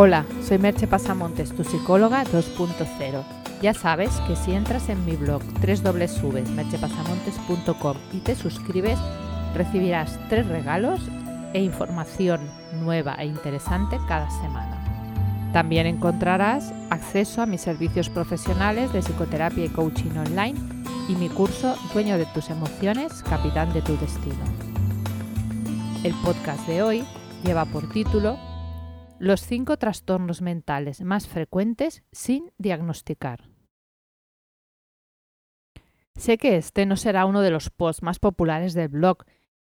Hola, soy Merche Pasamontes, tu psicóloga 2.0. Ya sabes que si entras en mi blog www.merchepasamontes.com y te suscribes, recibirás tres regalos e información nueva e interesante cada semana. También encontrarás acceso a mis servicios profesionales de psicoterapia y coaching online y mi curso Dueño de tus emociones, capitán de tu destino. El podcast de hoy lleva por título Los cinco trastornos mentales más frecuentes sin diagnosticar. Sé que este no será uno de los posts más populares del blog,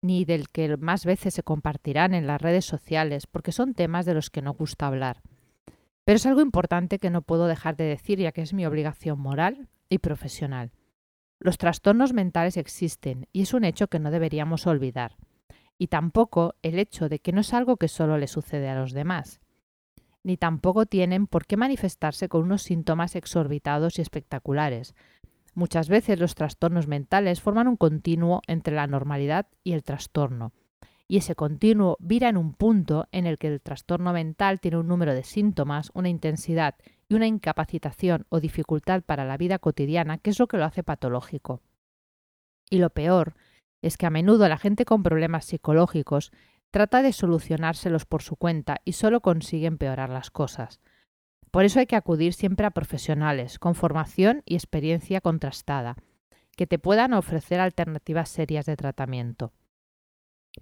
ni del que más veces se compartirán en las redes sociales, porque son temas de los que no gusta hablar. Pero es algo importante que no puedo dejar de decir, ya que es mi obligación moral y profesional. Los trastornos mentales existen y es un hecho que no deberíamos olvidar y tampoco el hecho de que no es algo que solo le sucede a los demás, ni tampoco tienen por qué manifestarse con unos síntomas exorbitados y espectaculares. Muchas veces los trastornos mentales forman un continuo entre la normalidad y el trastorno, y ese continuo vira en un punto en el que el trastorno mental tiene un número de síntomas, una intensidad y una incapacitación o dificultad para la vida cotidiana que es lo que lo hace patológico. Y lo peor es que a menudo la gente con problemas psicológicos trata de solucionárselos por su cuenta y solo consigue empeorar las cosas. Por eso hay que acudir siempre a profesionales con formación y experiencia contrastada, que te puedan ofrecer alternativas serias de tratamiento.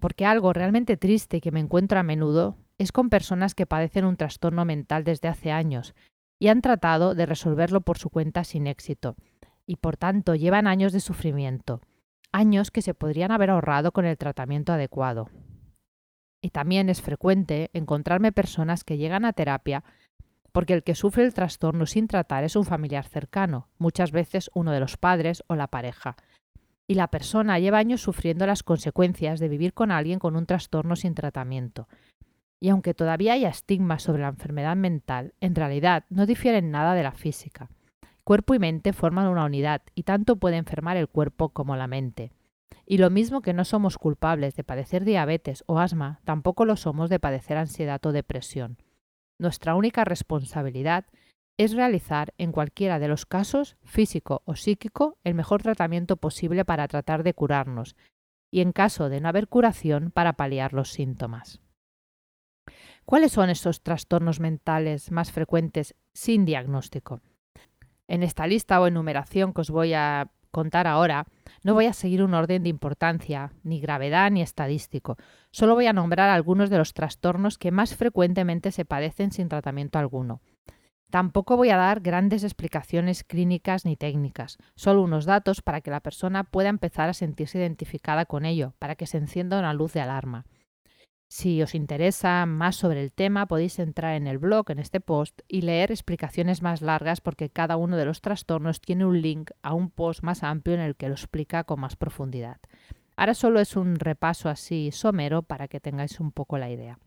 Porque algo realmente triste que me encuentro a menudo es con personas que padecen un trastorno mental desde hace años y han tratado de resolverlo por su cuenta sin éxito, y por tanto llevan años de sufrimiento años que se podrían haber ahorrado con el tratamiento adecuado. Y también es frecuente encontrarme personas que llegan a terapia porque el que sufre el trastorno sin tratar es un familiar cercano, muchas veces uno de los padres o la pareja. Y la persona lleva años sufriendo las consecuencias de vivir con alguien con un trastorno sin tratamiento. Y aunque todavía haya estigmas sobre la enfermedad mental, en realidad no difieren nada de la física. Cuerpo y mente forman una unidad y tanto puede enfermar el cuerpo como la mente. Y lo mismo que no somos culpables de padecer diabetes o asma, tampoco lo somos de padecer ansiedad o depresión. Nuestra única responsabilidad es realizar en cualquiera de los casos, físico o psíquico, el mejor tratamiento posible para tratar de curarnos, y en caso de no haber curación, para paliar los síntomas. ¿Cuáles son estos trastornos mentales más frecuentes sin diagnóstico? En esta lista o enumeración que os voy a contar ahora, no voy a seguir un orden de importancia, ni gravedad, ni estadístico. Solo voy a nombrar algunos de los trastornos que más frecuentemente se padecen sin tratamiento alguno. Tampoco voy a dar grandes explicaciones clínicas ni técnicas, solo unos datos para que la persona pueda empezar a sentirse identificada con ello, para que se encienda una luz de alarma. Si os interesa más sobre el tema, podéis entrar en el blog, en este post, y leer explicaciones más largas porque cada uno de los trastornos tiene un link a un post más amplio en el que lo explica con más profundidad. Ahora solo es un repaso así somero para que tengáis un poco la idea.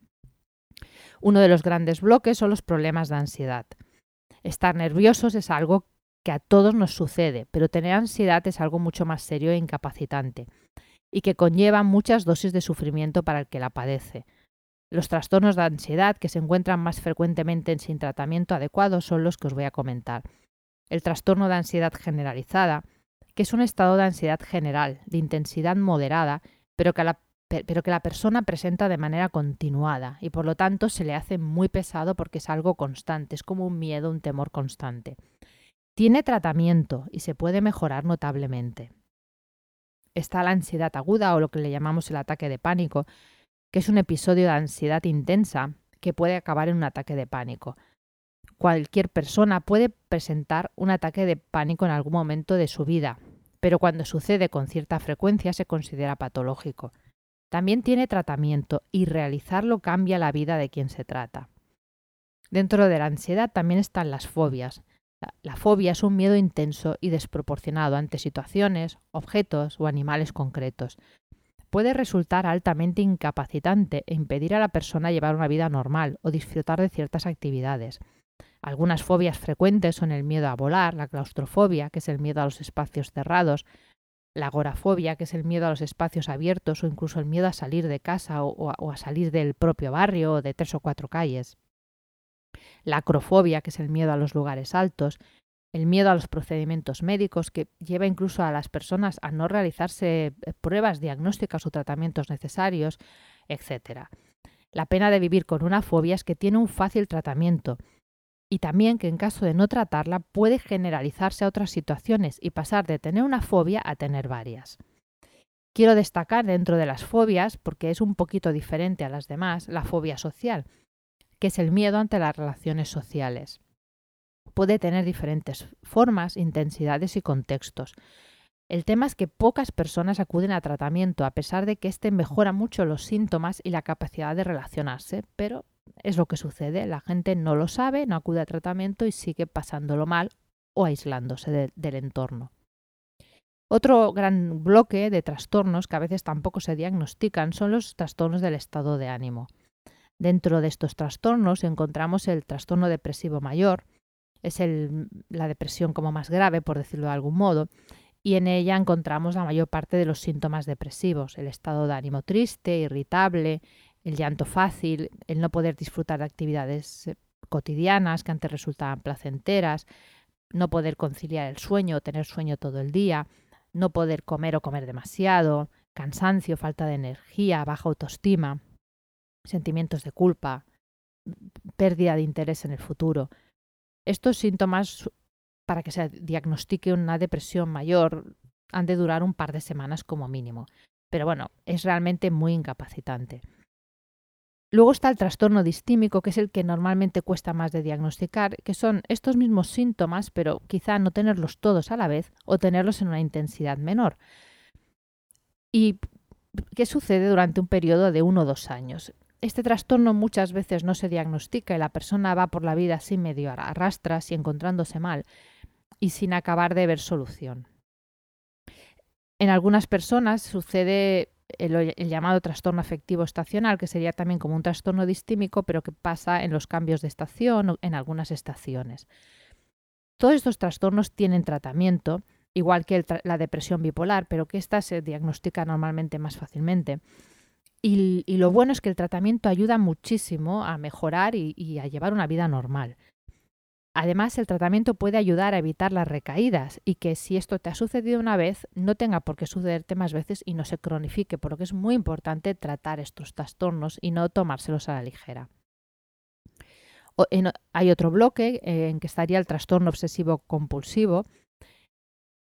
Uno de los grandes bloques son los problemas de ansiedad. Estar nerviosos es algo que a todos nos sucede, pero tener ansiedad es algo mucho más serio e incapacitante y que conlleva muchas dosis de sufrimiento para el que la padece. Los trastornos de ansiedad que se encuentran más frecuentemente sin tratamiento adecuado son los que os voy a comentar. El trastorno de ansiedad generalizada, que es un estado de ansiedad general, de intensidad moderada, pero que, la, pero que la persona presenta de manera continuada y por lo tanto se le hace muy pesado porque es algo constante, es como un miedo, un temor constante. Tiene tratamiento y se puede mejorar notablemente está la ansiedad aguda o lo que le llamamos el ataque de pánico, que es un episodio de ansiedad intensa que puede acabar en un ataque de pánico. Cualquier persona puede presentar un ataque de pánico en algún momento de su vida, pero cuando sucede con cierta frecuencia se considera patológico. También tiene tratamiento y realizarlo cambia la vida de quien se trata. Dentro de la ansiedad también están las fobias, la, fobia es un miedo intenso y desproporcionado ante situaciones, objetos o animales concretos. Puede resultar altamente incapacitante e impedir a la persona llevar una vida normal o disfrutar de ciertas actividades. Algunas fobias frecuentes son el miedo a volar, la claustrofobia, que es el miedo a los espacios cerrados, la agorafobia, que es el miedo a los espacios abiertos o incluso el miedo a salir de casa o, a, salir del propio barrio o de tres o cuatro calles. La acrofobia, que es el miedo a los lugares altos, el miedo a los procedimientos médicos, que lleva incluso a las personas a no realizarse eh, pruebas diagnósticas o tratamientos necesarios, etc. La pena de vivir con una fobia es que tiene un fácil tratamiento y también que en caso de no tratarla puede generalizarse a otras situaciones y pasar de tener una fobia a tener varias. Quiero destacar dentro de las fobias, porque es un poquito diferente a las demás, la fobia social, que es el miedo ante las relaciones sociales puede tener diferentes formas, intensidades y contextos. El tema es que pocas personas acuden a tratamiento a pesar de que éste mejora mucho los síntomas y la capacidad de relacionarse, pero es lo que sucede, la gente no lo sabe, no acude a tratamiento y sigue pasándolo mal o aislándose del entorno. Otro gran bloque de trastornos que a veces tampoco se diagnostican son los trastornos del estado de ánimo. Dentro de estos trastornos encontramos el trastorno depresivo mayor, es la depresión como más grave, por decirlo de algún modo, y en ella encontramos la mayor parte de los síntomas depresivos, el estado de ánimo triste, irritable, el llanto fácil, el no poder disfrutar de actividades eh, cotidianas que antes resultaban placenteras, no poder conciliar el sueño o tener sueño todo el día, no poder comer o comer demasiado, cansancio, falta de energía, baja autoestima, sentimientos de culpa, pérdida de interés en el futuro. Estos síntomas, para que se diagnostique una depresión mayor, han de durar un par de semanas como mínimo. Pero bueno, es realmente muy incapacitante. Luego está el trastorno distímico, que es el que normalmente cuesta más de diagnosticar, que son estos mismos síntomas, pero quizá no tenerlos todos a la vez o tenerlos en una intensidad menor. ¿Y qué sucede durante un periodo de uno o dos años? Este trastorno muchas veces no se diagnostica y la persona va por la vida así medio arrastras y encontrándose mal y sin acabar de ver solución. En algunas personas sucede el, llamado trastorno afectivo estacional, que sería también como un trastorno distímico, pero que pasa en los cambios de estación o en algunas estaciones. Todos estos trastornos tienen tratamiento, igual que la depresión bipolar, pero que ésta se diagnostica normalmente más fácilmente. Y, lo bueno es que el tratamiento ayuda muchísimo a mejorar y, a llevar una vida normal. Además, el tratamiento puede ayudar a evitar las recaídas y que si esto te ha sucedido una vez, no tenga por qué sucederte más veces y no se cronifique, por lo que es muy importante tratar estos trastornos y no tomárselos a la ligera. hay otro bloque eh, en que estaría el trastorno obsesivo compulsivo,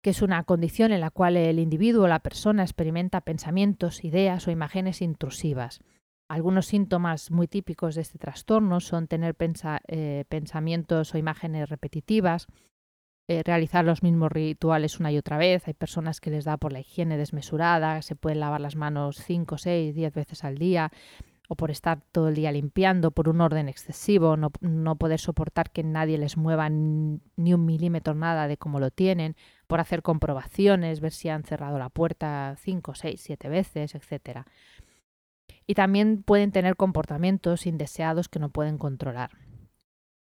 que es una condición en la cual el individuo o la persona experimenta pensamientos, ideas o imágenes intrusivas. Algunos síntomas muy típicos de este trastorno son tener eh, pensamientos o imágenes repetitivas, eh, realizar los mismos rituales una y otra vez. Hay personas que les da por la higiene desmesurada, se pueden lavar las manos 5, 6, 10 veces al día, o por estar todo el día limpiando, por un orden excesivo, no, poder soportar que nadie les mueva ni un milímetro nada de cómo lo tienen, por hacer comprobaciones, ver si han cerrado la puerta cinco, seis, siete veces, etc. Y también pueden tener comportamientos indeseados que no pueden controlar.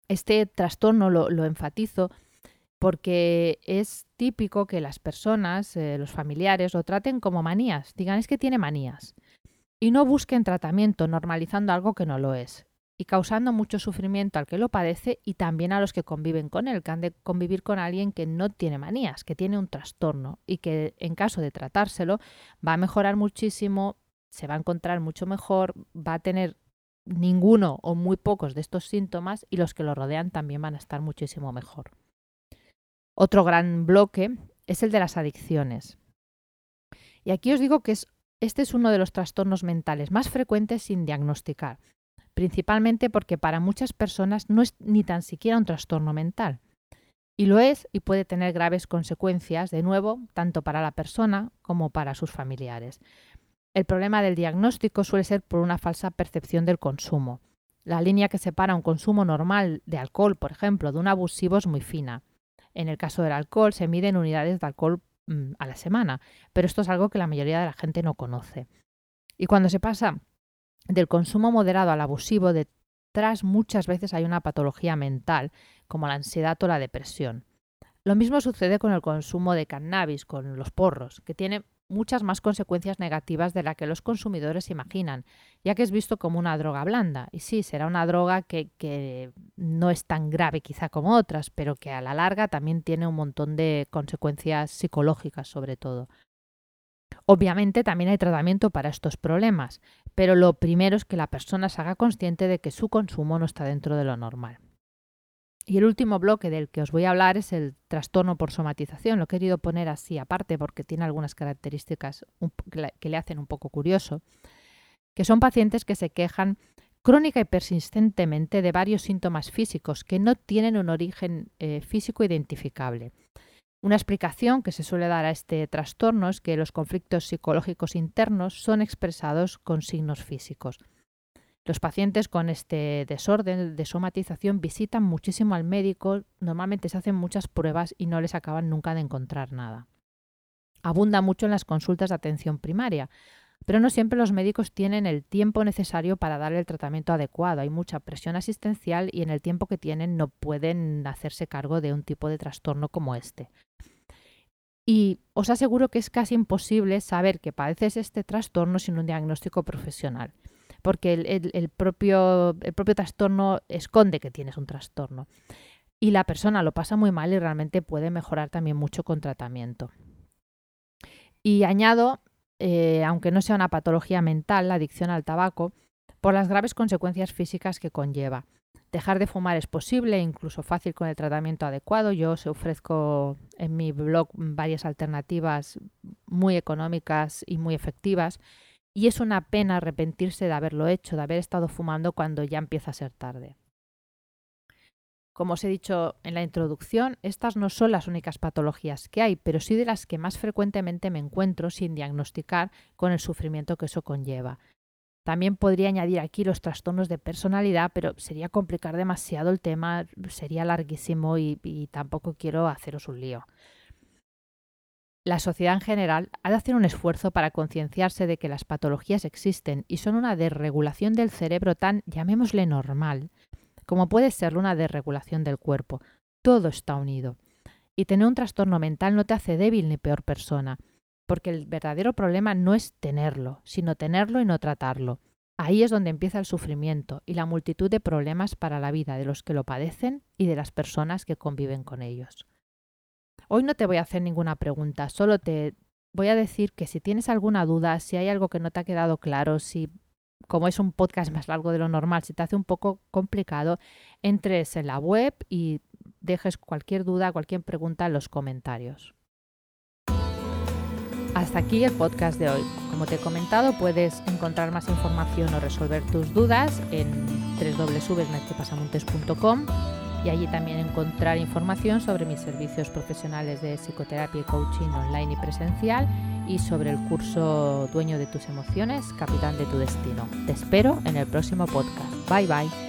Este trastorno lo, enfatizo porque es típico que las personas, eh, los familiares, lo traten como manías. Digan, es que tiene manías. Y no busquen tratamiento normalizando algo que no lo es y causando mucho sufrimiento al que lo padece y también a los que conviven con él, que han de convivir con alguien que no tiene manías, que tiene un trastorno y que en caso de tratárselo va a mejorar muchísimo, se va a encontrar mucho mejor, va a tener ninguno o muy pocos de estos síntomas y los que lo rodean también van a estar muchísimo mejor. Otro gran bloque es el de las adicciones. Y aquí os digo que es, este es uno de los trastornos mentales más frecuentes sin diagnosticar principalmente porque para muchas personas no es ni tan siquiera un trastorno mental. Y lo es y puede tener graves consecuencias, de nuevo, tanto para la persona como para sus familiares. El problema del diagnóstico suele ser por una falsa percepción del consumo. La línea que separa un consumo normal de alcohol, por ejemplo, de un abusivo es muy fina. En el caso del alcohol se miden unidades de alcohol mm, a la semana, pero esto es algo que la mayoría de la gente no conoce. Y cuando se pasa del consumo moderado al abusivo, detrás muchas veces hay una patología mental, como la ansiedad o la depresión. Lo mismo sucede con el consumo de cannabis, con los porros, que tiene muchas más consecuencias negativas de las que los consumidores imaginan, ya que es visto como una droga blanda. Y sí, será una droga que, que, no es tan grave quizá como otras, pero que a la larga también tiene un montón de consecuencias psicológicas sobre todo. Obviamente también hay tratamiento para estos problemas, pero lo primero es que la persona se haga consciente de que su consumo no está dentro de lo normal. Y el último bloque del que os voy a hablar es el trastorno por somatización. Lo he querido poner así aparte porque tiene algunas características que le hacen un poco curioso, que son pacientes que se quejan crónica y persistentemente de varios síntomas físicos que no tienen un origen eh, físico identificable. Una explicación que se suele dar a este trastorno es que los conflictos psicológicos internos son expresados con signos físicos. Los pacientes con este desorden de somatización visitan muchísimo al médico, normalmente se hacen muchas pruebas y no les acaban nunca de encontrar nada. Abunda mucho en las consultas de atención primaria, pero no siempre los médicos tienen el tiempo necesario para dar el tratamiento adecuado. Hay mucha presión asistencial y en el tiempo que tienen no pueden hacerse cargo de un tipo de trastorno como este. Y os aseguro que es casi imposible saber que padeces este trastorno sin un diagnóstico profesional porque el, propio, el propio trastorno esconde que tienes un trastorno. Y la persona lo pasa muy mal y realmente puede mejorar también mucho con tratamiento. Y añado, eh, aunque no sea una patología mental, la adicción al tabaco, por las graves consecuencias físicas que conlleva. Dejar de fumar es posible, incluso fácil con el tratamiento adecuado. Yo os ofrezco en mi blog varias alternativas muy económicas y muy efectivas y es una pena arrepentirse de haberlo hecho, de haber estado fumando cuando ya empieza a ser tarde. Como os he dicho en la introducción, estas no son las únicas patologías que hay, pero sí de las que más frecuentemente me encuentro sin diagnosticar con el sufrimiento que eso conlleva. También podría añadir aquí los trastornos de personalidad, pero sería complicar demasiado el tema, sería larguísimo y, y tampoco quiero haceros un lío la sociedad en general ha de hacer un esfuerzo para concienciarse de que las patologías existen y son una desregulación del cerebro tan, llamémosle normal, como puede ser una desregulación del cuerpo. Todo está unido. Y tener un trastorno mental no te hace débil ni peor persona, porque el verdadero problema no es tenerlo, sino tenerlo y no tratarlo. Ahí es donde empieza el sufrimiento y la multitud de problemas para la vida de los que lo padecen y de las personas que conviven con ellos. Hoy no te voy a hacer ninguna pregunta, solo te voy a decir que si tienes alguna duda, si hay algo que no te ha quedado claro, si como es un podcast más largo de lo normal, si te hace un poco complicado, entres en la web y dejes cualquier duda, cualquier pregunta en los comentarios. Hasta aquí el podcast de hoy. Como te he comentado, puedes encontrar más información o resolver tus dudas en www.merchepasamontes.com y allí también encontrar información sobre mis servicios profesionales de psicoterapia y coaching online y presencial y sobre el curso Dueño de tus emociones, Capitán de tu Destino. Te espero en el próximo podcast. Bye bye.